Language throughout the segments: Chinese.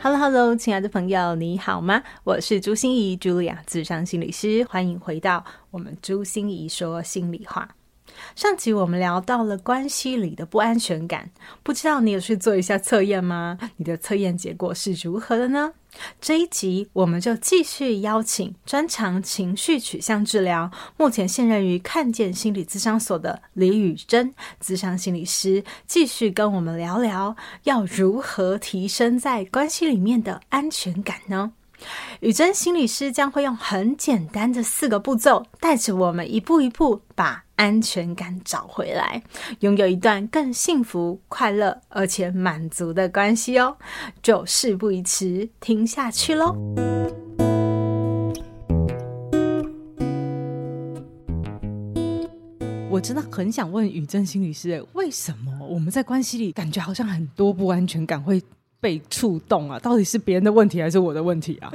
Hello，Hello，亲爱的朋友，你好吗？我是朱心怡，茱莉亚，智商心理师，欢迎回到我们朱心怡说心里话。上集我们聊到了关系里的不安全感，不知道你有去做一下测验吗？你的测验结果是如何的呢？这一集我们就继续邀请专长情绪取向治疗，目前现任于看见心理咨商所的李宇珍咨商心理师，继续跟我们聊聊要如何提升在关系里面的安全感呢？宇珍心理师将会用很简单的四个步骤，带着我们一步一步把安全感找回来，拥有一段更幸福、快乐而且满足的关系哦。就事不宜迟，听下去喽。我真的很想问宇珍心理师，为什么我们在关系里感觉好像很多不安全感会被触动啊，到底是别人的问题还是我的问题啊？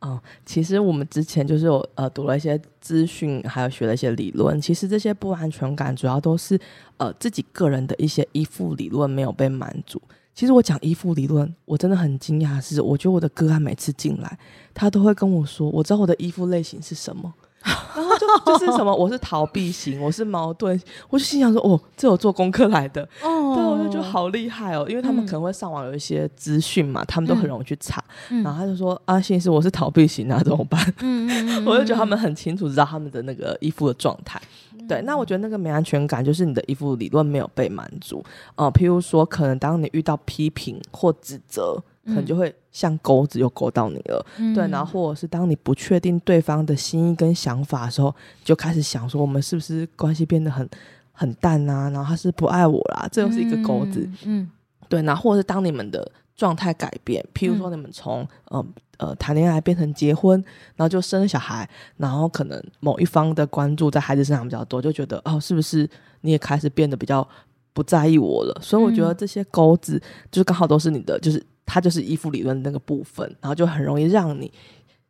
哦，其实我们之前就是有呃读了一些资讯，还有学了一些理论。其实这些不安全感主要都是呃自己个人的一些依附理论没有被满足。其实我讲依附理论，我真的很惊讶，是我觉得我的个案每次进来，他都会跟我说，我知道我的依附类型是什么。然后就就是什么，我是逃避型，我是矛盾，我就心想说，哦，这有做功课来的，哦，对，我就觉得好厉害哦，因为他们可能会上网有一些资讯嘛，嗯、他们都很容易去查，嗯、然后他就说，啊，心理师，我是逃避型，啊 怎么办？嗯我就觉得他们很清楚知道他们的那个依附的状态，嗯、对，那我觉得那个没安全感就是你的依附理论没有被满足，呃，譬如说，可能当你遇到批评或指责。可能就会像钩子又勾到你了，嗯、对，然后或者是当你不确定对方的心意跟想法的时候，就开始想说我们是不是关系变得很很淡啊？然后他是不爱我啦，这又是一个钩子，嗯，嗯对，然后或者是当你们的状态改变，譬如说你们从、嗯、呃呃谈恋爱变成结婚，然后就生了小孩，然后可能某一方的关注在孩子身上比较多，就觉得哦，是不是你也开始变得比较不在意我了？所以我觉得这些钩子就是刚好都是你的，就是。它就是依附理论的那个部分，然后就很容易让你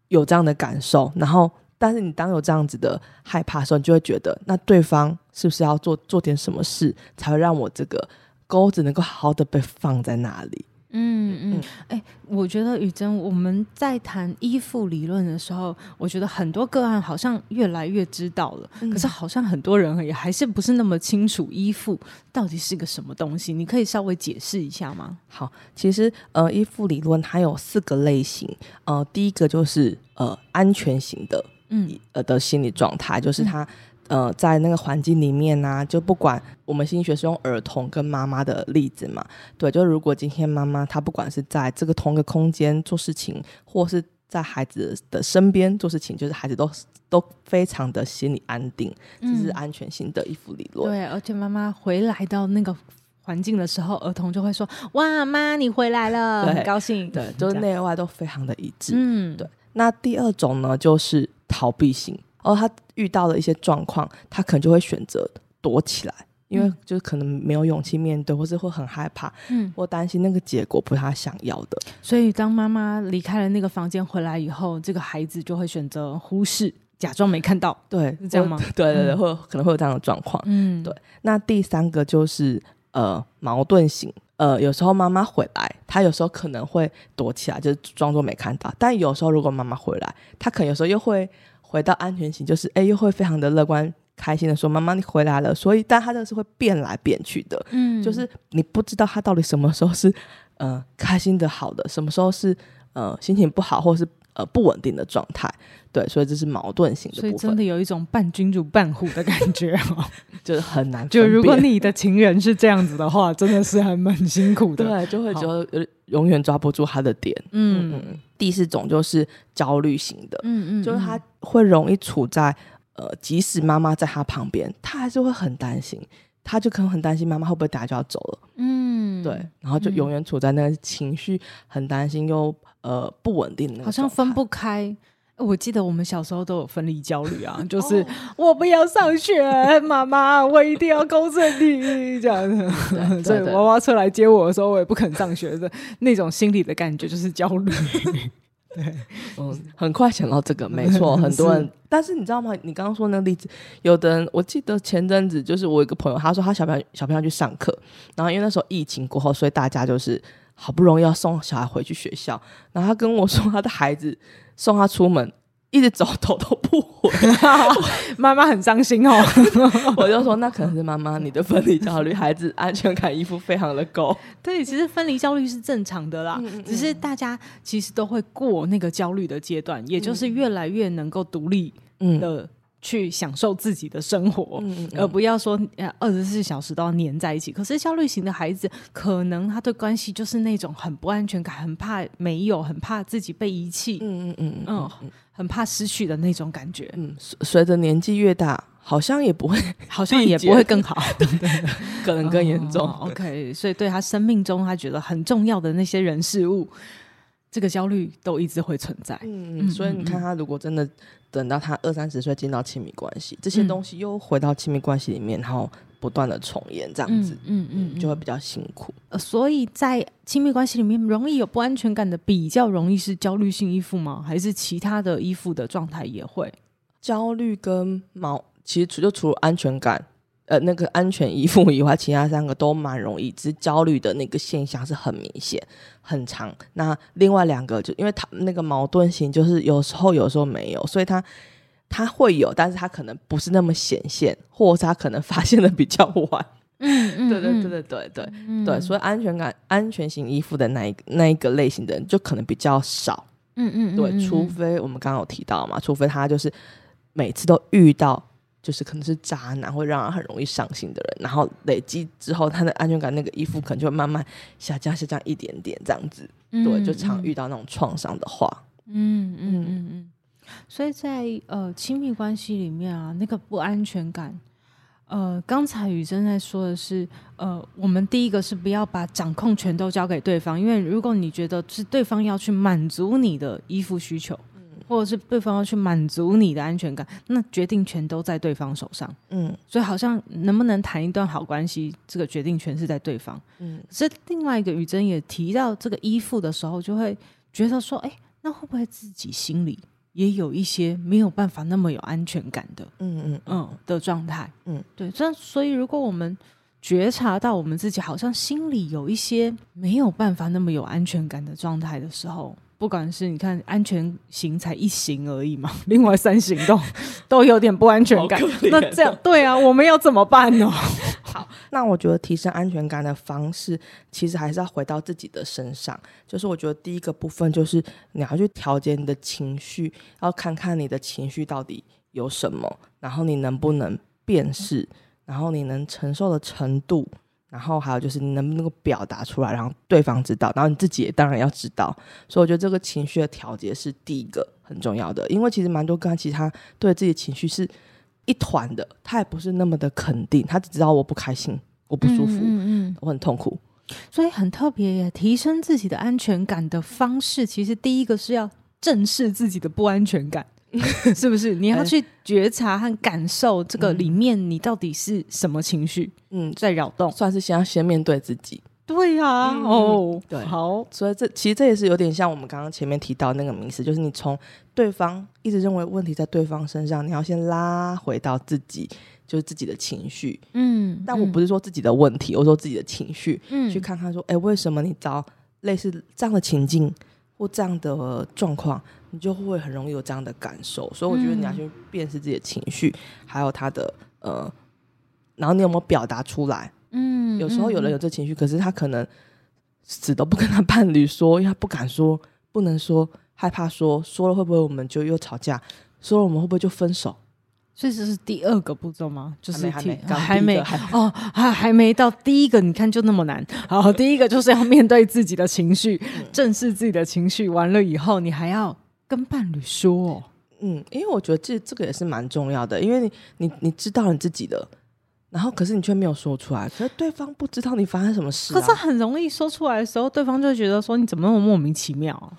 有这样的感受。然后，但是你当有这样子的害怕的时候，你就会觉得，那对方是不是要做做点什么事，才会让我这个钩子能够好好的被放在那里？嗯嗯，哎、欸，我觉得雨珍，我们在谈依附理论的时候，我觉得很多个案好像越来越知道了，嗯、可是好像很多人也还是不是那么清楚依附到底是个什么东西。你可以稍微解释一下吗？好，其实呃，依附理论它有四个类型，呃，第一个就是呃安全型的，嗯呃的心理状态，就是它。嗯呃，在那个环境里面呢、啊，就不管我们心理学是用儿童跟妈妈的例子嘛，对，就如果今天妈妈她不管是在这个同一个空间做事情，或是在孩子的身边做事情，就是孩子都都非常的心理安定，这是安全性的依附理论。对，而且妈妈回来到那个环境的时候，儿童就会说：“哇，妈，你回来了，对 很高兴。”对，就是内外都非常的一致。嗯，对。那第二种呢，就是逃避型。哦，他遇到了一些状况，他可能就会选择躲起来，因为就是可能没有勇气面对，或是会很害怕，嗯，或担心那个结果不是他想要的。所以，当妈妈离开了那个房间回来以后，这个孩子就会选择忽视，假装没看到。对，是这样吗？对对 对，会、嗯、可能会有这样的状况。嗯，对。那第三个就是呃矛盾型，呃，有时候妈妈回来，他有时候可能会躲起来，就是装作没看到。但有时候如果妈妈回来，他可能有时候又会。回到安全型，就是哎，又会非常的乐观、开心的说：“妈妈，你回来了。”所以，但他这个是会变来变去的，嗯，就是你不知道他到底什么时候是呃开心的、好的，什么时候是呃心情不好或是呃不稳定的状态。对，所以这是矛盾型的部分。所以真的有一种半君主半虎的感觉哦，就是很难。就如果你的情人是这样子的话，真的是还蛮辛苦的。对，就会觉得永远抓不住他的点。嗯嗯。第四种就是焦虑型的，嗯嗯，就是他会容易处在呃，即使妈妈在他旁边，他还是会很担心，他就可能很担心妈妈会不会等下就要走了，嗯，对，然后就永远处在那个情绪很担心又呃不稳定的，好像分不开。我记得我们小时候都有分离焦虑啊，就是我不要上学，妈妈，我一定要公正你这样子。所以娃娃车来接我的时候，我也不肯上学的那种心理的感觉就是焦虑。对，嗯，很快想到这个，没错，很多人。是但是你知道吗？你刚刚说那个例子，有的人，我记得前阵子就是我一个朋友，他说他小朋友小朋友去上课，然后因为那时候疫情过后，所以大家就是好不容易要送小孩回去学校，然后他跟我说他的孩子送他出门。一直走，头都不回，妈妈很伤心哦。我就说，那可能是妈妈你的分离焦虑，孩子安全感依附非常的高。对，其实分离焦虑是正常的啦，嗯嗯，只是大家其实都会过那个焦虑的阶段，嗯、也就是越来越能够独立的去享受自己的生活，嗯嗯嗯，而不要说二十四小时都要黏在一起。可是焦虑型的孩子，可能他对关系就是那种很不安全感，很怕没有，很怕自己被遗弃。嗯嗯嗯嗯。嗯很怕失去的那种感觉，嗯，随着年纪越大，好像也不会，好像也不会更好，对 对，可能更严重。Oh, OK，所以对他生命中他觉得很重要的那些人事物，这个焦虑都一直会存在。嗯，所以你看，他如果真的等到他二三十岁进到亲密关系，这些东西又回到亲密关系里面，然后。不断的重演这样子，嗯嗯，嗯，就会比较辛苦。呃，所以在亲密关系里面，容易有不安全感的，比较容易是焦虑性依附吗？还是其他的依附的状态也会？焦虑跟毛，其实除就除了安全感，呃，那个安全依附以外，其他三个都蛮容易。只是焦虑的那个现象是很明显、很长。那另外两个，就因为他那个矛盾型，就是有时候有时候没有，所以他。他会有，但是他可能不是那么显现，或者是他可能发现的比较晚。嗯嗯，对对对对对对、嗯、对，所以安全感、安全型依附的那一个那一个类型的人就可能比较少。嗯嗯，对，除非我们刚刚有提到嘛，除非他就是每次都遇到，就是可能是渣男，会让人很容易伤心的人，然后累积之后，他的安全感那个依附可能就会慢慢下降，下降一点点这样子。嗯、对，就常遇到那种创伤的话。嗯嗯嗯嗯。嗯所以在呃亲密关系里面啊，那个不安全感，呃，刚才雨珍在说的是，呃，我们第一个是不要把掌控权都交给对方，因为如果你觉得是对方要去满足你的依附需求，嗯，或者是对方要去满足你的安全感，那决定权都在对方手上，嗯，所以好像能不能谈一段好关系，这个决定权是在对方，嗯，所以另外一个宇珍也提到这个依附的时候，就会觉得说，哎，那会不会自己心里？也有一些没有办法那么有安全感的，嗯嗯嗯。的状态，嗯，对，这所以如果我们觉察到我们自己好像心里有一些没有办法那么有安全感的状态的时候，不管是你看安全型才一型而已嘛，另外三型都 都有点不安全感，那这样对啊，我们要怎么办呢？好，那我觉得提升安全感的方式，其实还是要回到自己的身上。就是我觉得第一个部分就是你要去调节你的情绪，要看看你的情绪到底有什么，然后你能不能辨识，然后你能承受的程度，然后还有就是你能不能够表达出来，然后对方知道，然后你自己也当然要知道。所以我觉得这个情绪的调节是第一个很重要的，因为其实蛮多个其实他对自己的情绪是。一团的，他也不是那么的肯定，他只知道我不开心，我不舒服，嗯嗯嗯，我很痛苦，所以很特别耶。提升自己的安全感的方式，其实第一个是要正视自己的不安全感，是不是？你要去觉察和感受这个里面你到底是什么情绪，嗯，在扰动，算是先要先面对自己。对呀、啊，嗯、哦，对，好，所以这其实这也是有点像我们刚刚前面提到那个名词，就是你从对方一直认为问题在对方身上，你要先拉回到自己，就是自己的情绪，嗯，但我不是说自己的问题，嗯、我说自己的情绪，嗯，去看看说，哎，为什么你遭类似这样的情境或这样的状况，你就会很容易有这样的感受，所以我觉得你要去辨识自己的情绪，嗯、还有他的呃，然后你有没有表达出来。嗯，有时候有人有这情绪，嗯、可是他可能死都不跟他伴侣说，因为他不敢说，不能说，害怕说，说了会不会我们就又吵架？说了我们会不会就分手？所以这是第二个步骤吗？就是还没还没哦，还还没到第一个，你看就那么难。好，第一个就是要面对自己的情绪，嗯、正视自己的情绪，完了以后你还要跟伴侣说、哦。嗯，因为我觉得这这个也是蛮重要的，因为你你你知道你自己的。然后，可是你却没有说出来，可是对方不知道你发生什么事、啊。可是很容易说出来的时候，对方就觉得说你怎么那么莫名其妙、啊？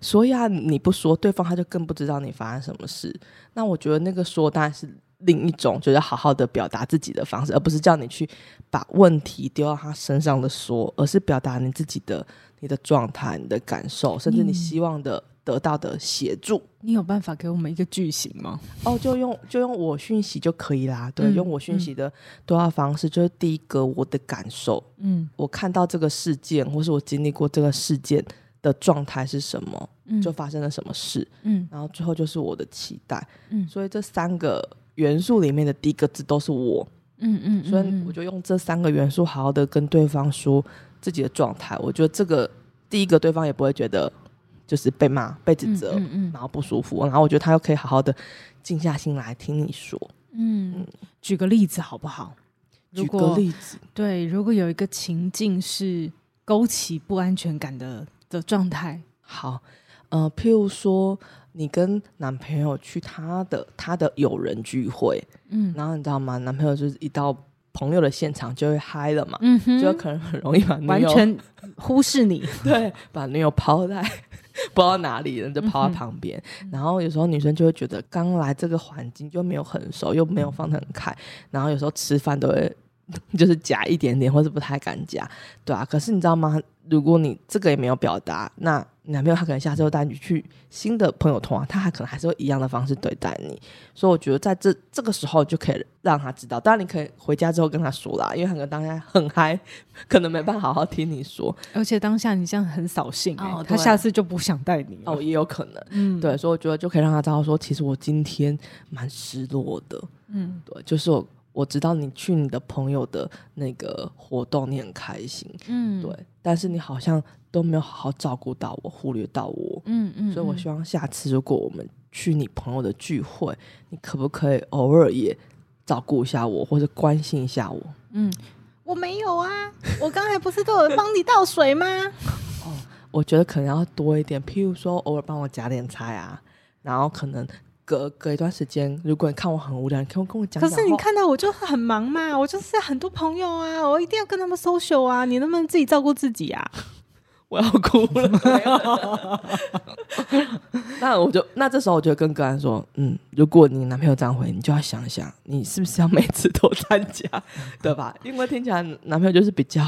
所以啊，你不说，对方他就更不知道你发生什么事。那我觉得那个说当然是另一种，就是好好的表达自己的方式，而不是叫你去把问题丢到他身上的说，而是表达你自己的、你的状态、你的感受，甚至你希望的得到的协助。你有办法给我们一个句型吗？哦，就用就用我讯息就可以啦。对，嗯、用我讯息的对话方式，就是第一个我的感受，嗯，我看到这个事件，或是我经历过这个事件。的状态是什么？嗯，就发生了什么事？嗯，然后最后就是我的期待。嗯，所以这三个元素里面的第一个字都是我。嗯嗯，所以我就用这三个元素好好的跟对方说自己的状态。我觉得这个第一个对方也不会觉得就是被骂、被指责，嗯嗯，然后不舒服。然后我觉得他又可以好好的静下心来听你说。嗯，举个例子好不好？举个例子，对，如果有一个情境是勾起不安全感的。的状态好，呃，譬如说你跟男朋友去他的他的友人聚会，嗯，然后你知道吗？男朋友就是一到朋友的现场就会嗨了嘛，嗯哼，就可能很容易把女友完全忽视你，对，把女友抛在不知道哪里人就抛在旁边，嗯、然后有时候女生就会觉得刚来这个环境就没有很熟，又没有放得很开，然后有时候吃饭都会。就是夹一点点，或是不太敢夹，对啊。可是你知道吗？如果你这个也没有表达，那男朋友他可能下次又带你去新的朋友团，他还可能还是会一样的方式对待你。所以我觉得在这这个时候就可以让他知道。当然你可以回家之后跟他说啦，因为他可能当下很嗨，可能没办法好好听你说。而且当下你这样很扫兴、欸，哦、他下次就不想带你哦，也有可能。嗯，对，所以我觉得就可以让他知道说，其实我今天蛮失落的。嗯，对，就是我。我知道你去你的朋友的那个活动，你很开心，嗯，对，但是你好像都没有好好照顾到我，忽略到我，嗯嗯，所以我希望下次如果我们去你朋友的聚会，你可不可以偶尔也照顾一下我，或者关心一下我？嗯，我没有啊，我刚才不是都有帮你倒水吗？哦，我觉得可能要多一点，譬如说偶尔帮我夹点菜啊，然后可能。隔隔一段时间，如果你看我很无聊，你可以跟我讲讲。可是你看到我就很忙嘛，我就是很多朋友啊，我一定要跟他们 social 啊，你能不能自己照顾自己啊？我要哭了。那我就那这时候我就跟格兰说，嗯，如果你男朋友这样回，你就要想想，你是不是要每次都参加，对吧？因为听起来男朋友就是比较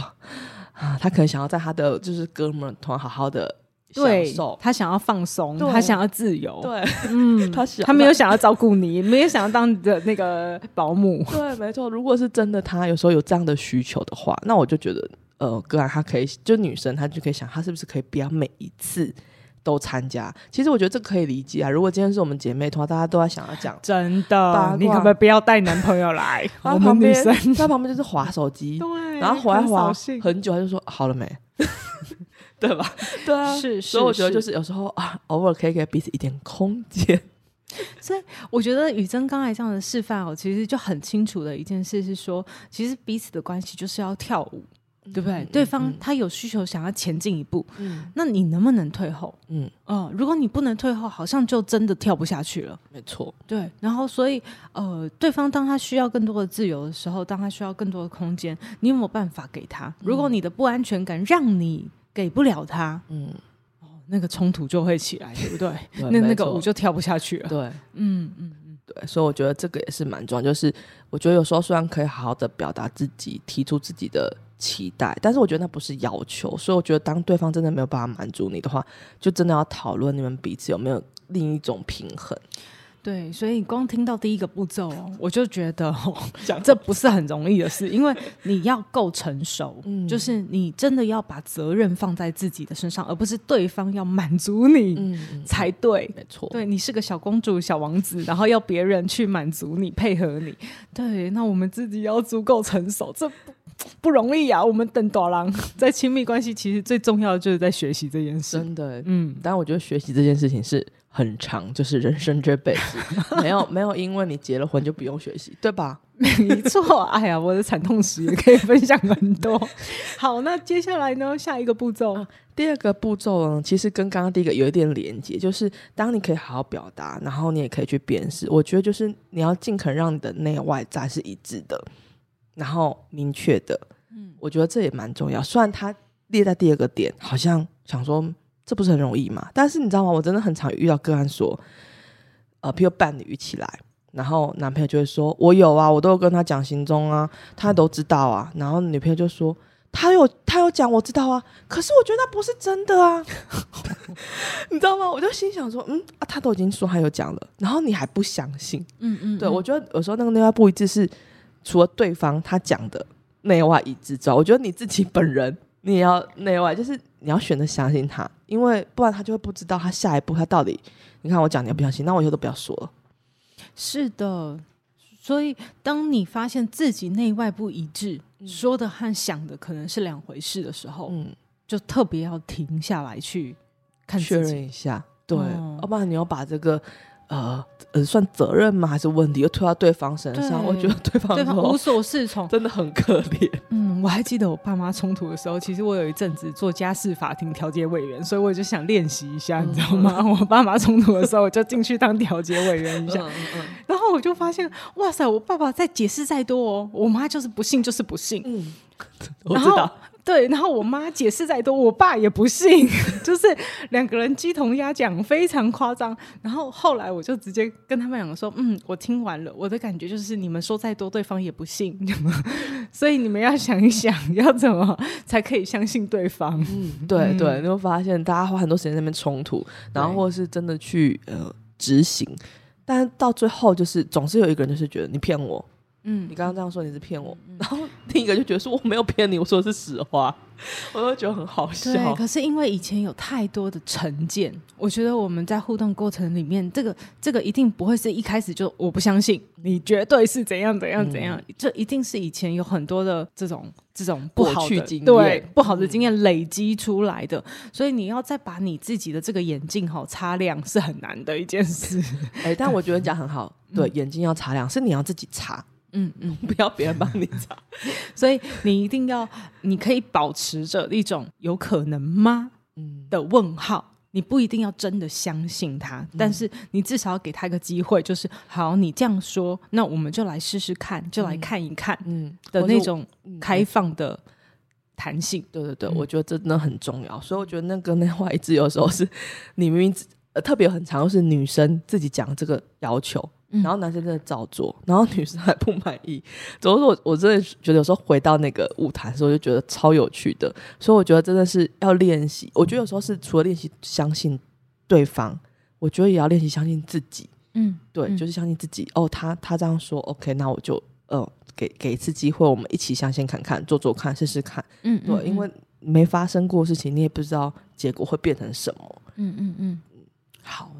啊，他可能想要在他的就是哥们团好好的。对，他想要放松，他想要自由。对，嗯，他想，他没有想要照顾你，没有想要当你的那个保姆。对，没错。如果是真的，他有时候有这样的需求的话，那我就觉得，呃，个案他可以，就女生她就可以想，她是不是可以不要每一次都参加？其实我觉得这可以理解啊。如果今天是我们姐妹的话，大家都在想要讲，真的，你可不可以不要带男朋友来？我们女生在旁边就是划手机，对，然后划一划很久，他就说好了没？对吧？对啊，是，所以我觉得就是有时候啊，偶尔可以给彼此一点空间。所以我觉得宇珍刚才这样的示范哦，其实就很清楚的一件事是说，其实彼此的关系就是要跳舞，嗯、对不对？嗯、对方他有需求想要前进一步，嗯，那你能不能退后？嗯，哦，如果你不能退后，好像就真的跳不下去了。没错，对。然后所以呃，对方当他需要更多的自由的时候，当他需要更多的空间，你有没有办法给他？如果你的不安全感让你给不了他，嗯，哦，那个冲突就会起来，对不对？对那那个舞就跳不下去了。对，嗯嗯嗯，对，所以我觉得这个也是蛮重要。就是我觉得有时候虽然可以好好的表达自己，提出自己的期待，但是我觉得那不是要求。所以我觉得当对方真的没有办法满足你的话，就真的要讨论你们彼此有没有另一种平衡。对，所以你光听到第一个步骤，我就觉得哦，这不是很容易的事，因为你要够成熟，嗯、就是你真的要把责任放在自己的身上，而不是对方要满足你 才对。没错，对，你是个小公主、小王子，然后要别人去满足你、配合你。对，那我们自己要足够成熟，这不不容易啊。我们等朵郎在亲密关系，其实最重要的就是在学习这件事。真的，嗯，但我觉得学习这件事情是。很长，就是人生这辈子，没有没有，因为你结了婚就不用学习，对吧？没错，哎呀，我的惨痛史也可以分享很多。好，那接下来呢？下一个步骤，啊，第二个步骤呢，其实跟刚刚第一个有一点连接，就是当你可以好好表达，然后你也可以去辨识。我觉得就是你要尽可能让你的内外在是一致的，然后明确的。嗯，我觉得这也蛮重要。虽然它列在第二个点，好像想说。这不是很容易嘛？但是你知道吗？我真的很常遇到个案说，呃，譬如伴侣一起来，然后男朋友就会说：“我有啊，我都有跟他讲行踪啊，他都知道啊。”然后女朋友就说：“他有，他有讲，我知道啊。可是我觉得那不是真的啊，你知道吗？”我就心想说：“嗯啊，他都已经说他有讲了，然后你还不相信？嗯，嗯嗯，对，我觉得有时候那个内外不一致是除了对方他讲的内外一致之外，我觉得你自己本人你也要内外，就是你要选择相信他。”因为不然他就会不知道他下一步他到底，你看我讲你要不相信，那我以后都不要说了。是的，所以当你发现自己内外不一致，嗯、说的和想的可能是两回事的时候，嗯，就特别要停下来去看确认一下，对，要、哦、不然你要把这个。呃呃，算责任吗？还是问题又推到对方身上？我觉得对方对方无所适从，真的很可怜。嗯，我还记得我爸妈冲突的时候，其实我有一阵子做家事法庭调解委员，所以我就想练习一下，嗯、你知道吗？我爸妈冲突的时候，我就进去当调解委员一下。嗯嗯、然后我就发现，哇塞，我爸爸再解释再多哦，我妈就是不信，就是不信。嗯，我知道。对，然后我妈解释再多，我爸也不信，就是两个人鸡同鸭讲，非常夸张。然后后来我就直接跟他们两个说：“嗯，我听完了，我的感觉就是你们说再多，对方也不信，所以你们要想一想，要怎么才可以相信对方。”嗯，对对，你会发现大家花很多时间在那边冲突，然后或是真的去呃执行，但到最后就是总是有一个人就是觉得你骗我。嗯，你刚刚这样说你是骗我，嗯、然后另一个就觉得说我没有骗你，我说的是实话，我都觉得很好笑。对，可是因为以前有太多的成见，我觉得我们在互动过程里面，这个这个一定不会是一开始就我不相信你绝对是怎样怎样怎样，嗯、这一定是以前有很多的这种这种不好的经验，对不好的经验累积出来的，嗯、所以你要再把你自己的这个眼镜好擦亮是很难的一件事。哎、欸，但我觉得讲很好，对，嗯、眼睛要擦亮，是你要自己擦。嗯嗯，不要别人帮你找，所以你一定要，你可以保持着一种有可能吗？嗯。的问号，你不一定要真的相信他，嗯、但是你至少要给他一个机会，就是好，你这样说，那我们就来试试看，就来看一看，嗯。的那种开放的弹性，对对对，嗯、我觉得真的很重要，所以我觉得那个那话一直有时候是你明明呃特别很长是女生自己讲这个要求。然后男生真的照做，然后女生还不满意。总之，我我真的觉得有时候回到那个舞台的时候，就觉得超有趣的。所以我觉得真的是要练习。我觉得有时候是除了练习相信对方，我觉得也要练习相信自己。嗯，对，就是相信自己。哦，他他这样说，OK，那我就呃给给一次机会，我们一起相信看看，做做看，试试看。嗯，对，因为没发生过事情，你也不知道结果会变成什么。嗯嗯嗯。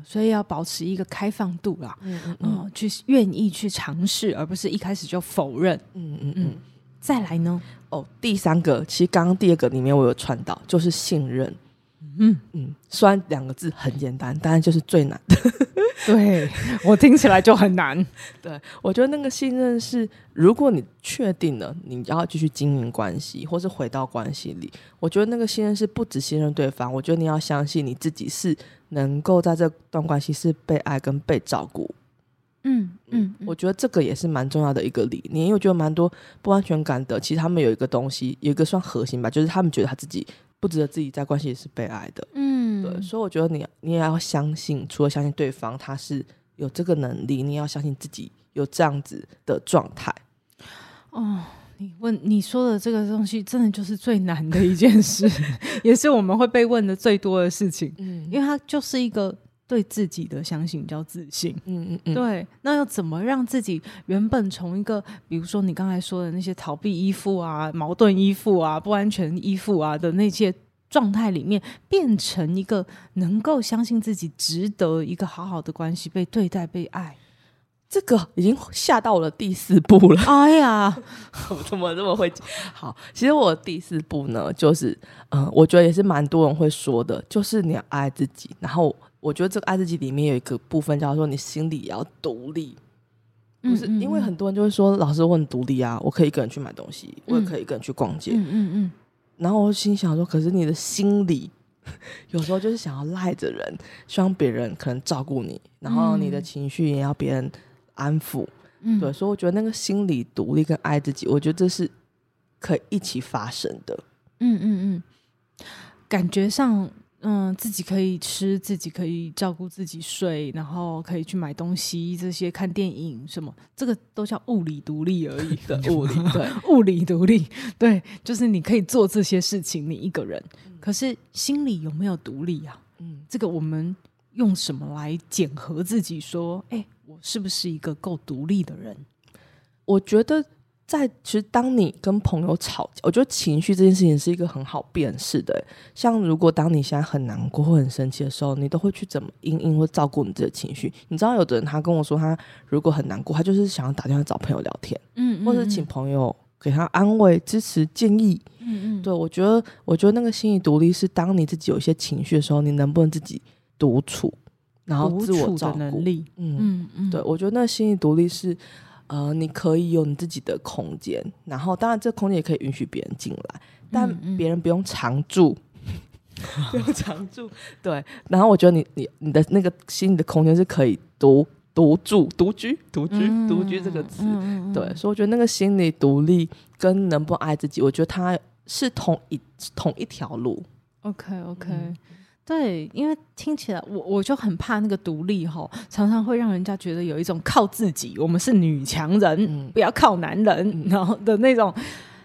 所以要保持一个开放度啦，嗯嗯，嗯，去愿意去尝试，而不是一开始就否认，嗯嗯嗯。再来呢？哦，第三个，其实刚刚第二个里面我有串到，就是信任。嗯嗯，虽然两个字很简单，但是就是最难的。对，我听起来就很难。对，我觉得那个信任是，如果你确定了你要继续经营关系，或是回到关系里，我觉得那个信任是不只信任对方，我觉得你要相信你自己是能够在这段关系是被爱跟被照顾。嗯嗯，我觉得这个也是蛮重要的一个理念，因为我觉得蛮多不安全感的，其实他们有一个东西，有一个算核心吧，就是他们觉得他自己。不值得自己在关系里是被爱的，嗯，对，所以我觉得你你也要相信，除了相信对方他是有这个能力，你也要相信自己有这样子的状态。哦，你问你说的这个东西，真的就是最难的一件事，也是我们会被问的最多的事情，嗯，因为它就是一个。对自己的相信叫自信，嗯嗯嗯，对，那要怎么让自己原本从一个，比如说你刚才说的那些逃避依附啊、矛盾依附啊、不安全依附啊的那些状态里面，变成一个能够相信自己值得一个好好的关系、被对待、被爱？这个已经下到我的第四步了。哎呀，我 怎么这么会？好，其实我第四步呢，就是嗯、呃，我觉得也是蛮多人会说的，就是你要爱自己，然后。我觉得这个爱自己里面有一个部分叫做你心里要独立，不是因为很多人就会说，老师我很独立啊，我可以一个人去买东西，我也可以一个人去逛街，嗯嗯嗯。然后我心想说，可是你的心里有时候就是想要赖着人，希望别人可能照顾你，然后你的情绪也要别人安抚，嗯，对。所以我觉得那个心理独立跟爱自己，我觉得这是可以一起发生的，嗯嗯嗯。感觉上。嗯，自己可以吃，自己可以照顾自己睡，然后可以去买东西，这些看电影什么，这个都叫物理独立而已 的物理，对，物理独立，对，就是你可以做这些事情，你一个人。嗯、可是心里有没有独立啊？嗯，这个我们用什么来检核自己？说，哎，我是不是一个够独立的人？我觉得。在其实，当你跟朋友吵架，我觉得情绪这件事情是一个很好辨识的。像如果当你现在很难过或很生气的时候，你都会去怎么应应或照顾你自己的情绪？你知道，有的人他跟我说，他如果很难过，他就是想要打电话找朋友聊天，嗯，嗯，嗯，或者请朋友给他安慰、支持、建议，嗯嗯。对，我觉得，我觉得那个心理独立是当你自己有一些情绪的时候，你能不能自己独处，然后自我照顾能力？嗯嗯嗯。对，我觉得那个心理独立是。呃，你可以有你自己的空间，然后当然这空间也可以允许别人进来，但别人不用常住，嗯嗯不用常住。对，然后我觉得你你你的那个心里的空间是可以独独住、独居、独居、独居这个词。嗯、对，所以我觉得那个心理独立跟能不能爱自己，我觉得它是同一同一条路。OK OK。嗯对，因为听起来我我就很怕那个独立吼，常常会让人家觉得有一种靠自己，我们是女强人，嗯、不要靠男人，嗯、然后的那种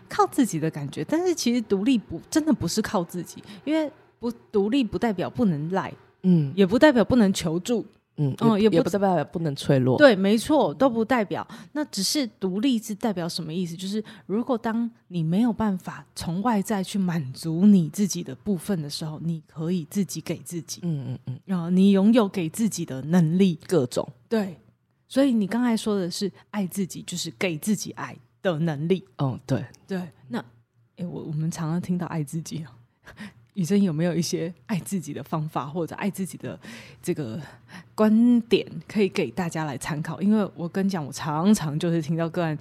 靠自己的感觉。但是其实独立不真的不是靠自己，因为不独立不代表不能赖，嗯，也不代表不能求助。嗯，哦，也不，也不代表不能脆弱。对，没错，都不代表。那只是独立是代表什么意思？就是如果当你没有办法从外在去满足你自己的部分的时候，你可以自己给自己。嗯嗯嗯。然后你拥有给自己的能力，各种。对。所以你刚才说的是爱自己，就是给自己爱的能力。哦，对对。那，哎，我我们常常听到爱自己啊。宇珍有没有一些爱自己的方法，或者爱自己的这个观点，可以给大家来参考？因为我跟你讲，我常常就是听到个案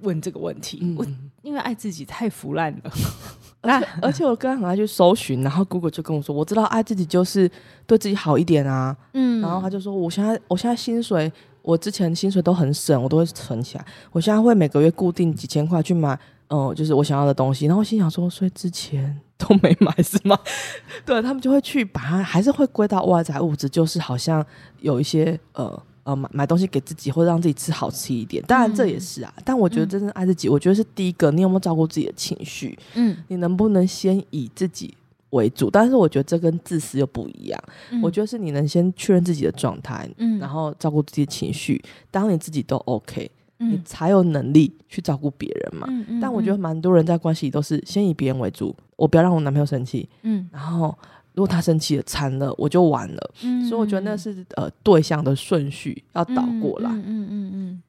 问这个问题。嗯、我因为爱自己太腐烂了，那 而且我刚刚很爱去搜寻，然后 Google 就跟我说，我知道爱自己就是对自己好一点啊。嗯，然后他就说，我现在我现在薪水，我之前薪水都很省，我都会存起来。我现在会每个月固定几千块去买，嗯、呃，就是我想要的东西。然后我心想说，所以之前。都没买是吗？对，他们就会去把它，还是会归到外在物质，就是好像有一些呃呃买买东西给自己，或者让自己吃好吃一点。当然这也是啊，嗯、但我觉得真正爱自己，嗯、我觉得是第一个，你有没有照顾自己的情绪？嗯，你能不能先以自己为主？但是我觉得这跟自私又不一样。嗯、我觉得是你能先确认自己的状态，嗯，然后照顾自己的情绪，当你自己都 OK。你才有能力去照顾别人嘛。嗯嗯嗯、但我觉得蛮多人在关系里都是先以别人为主，我不要让我男朋友生气。嗯，然后如果他生气了，惨了，我就完了。嗯，所以我觉得那是呃对象的顺序要倒过来。嗯嗯嗯，嗯，嗯。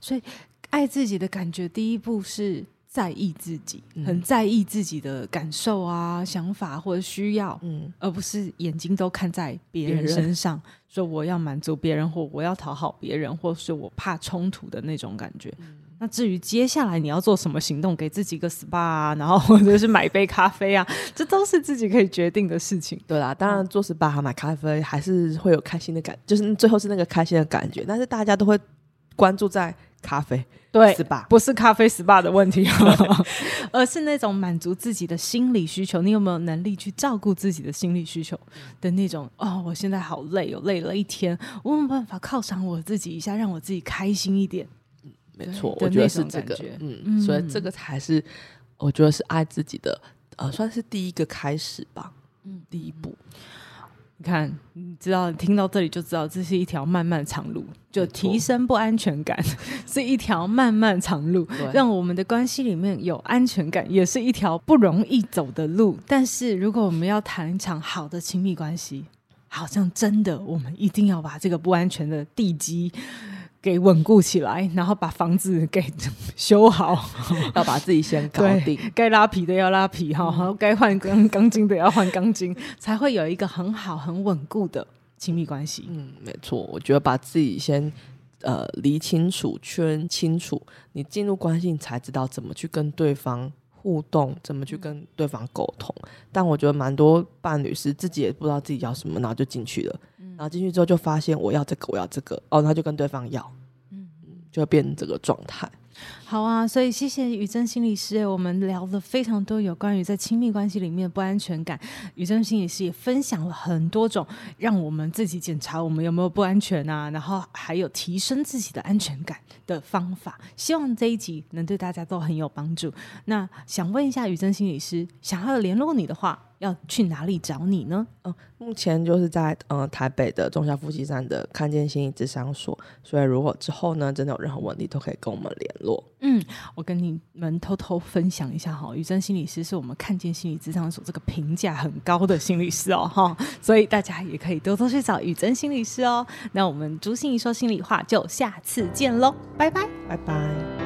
所以爱自己的感觉，第一步是。在意自己，很在意自己的感受啊、想法或者需要，嗯，而不是眼睛都看在别人身上，说我要满足别人，或我要讨好别人，或是我怕冲突的那种感觉。嗯、那至于接下来你要做什么行动，给自己一个 SPA 啊，然后或者是买杯咖啡啊，这都是自己可以决定的事情。对啦，当然做 SPA 和买咖啡还是会有开心的感，就是最后是那个开心的感觉，但是大家都会关注在。咖啡对，SPA 不是咖啡 SPA 的问题，而是那种满足自己的心理需求。你有没有能力去照顾自己的心理需求的那种？哦，我现在好累，我累了一天，我有没有办法犒赏我自己一下，让我自己开心一点。嗯，没错，我觉得是这个。嗯，所以这个才是我觉得是爱自己的，呃，算是第一个开始吧。嗯，第一步。你看，你知道，听到这里就知道，这是一条漫漫长路。就提升不安全感是一条漫漫长路，让我们的关系里面有安全感，也是一条不容易走的路。但是，如果我们要谈一场好的亲密关系，好像真的，我们一定要把这个不安全的地基。给稳固起来，然后把房子给修好，要把自己先搞定。该拉皮的要拉皮哈，然后该换钢钢筋的要换钢筋，才会有一个很好、很稳固的亲密关系。嗯，没错，我觉得把自己先呃理清楚、圈清楚，你进入关系，你才知道怎么去跟对方互动，怎么去跟对方沟通。但我觉得蛮多伴侣是自己也不知道自己要什么，然后就进去了。然后进去之后就发现我要这个，我要这个，哦，他就跟对方要，嗯，就会变成这个状态。好啊，所以谢谢语禛心理师，我们聊了非常多有关于在亲密关系里面的不安全感。语禛心理师也分享了很多种让我们自己检查我们有没有不安全啊，然后还有提升自己的安全感的方法。希望这一集能对大家都很有帮助。那想问一下语禛心理师，想要联络你的话，要去哪里找你呢？嗯，目前就是在呃台北的忠孝复兴站的看见心理智商所，所以如果之后呢真的有任何问题，都可以跟我们联络。嗯，我跟你们偷偷分享一下哈，宇珍心理师是我们看见心理智商所这个评价很高的心理师哦哈，所以大家也可以多多去找宇珍心理师哦。那我们朱心怡说心里话，就下次见喽，拜拜，拜拜。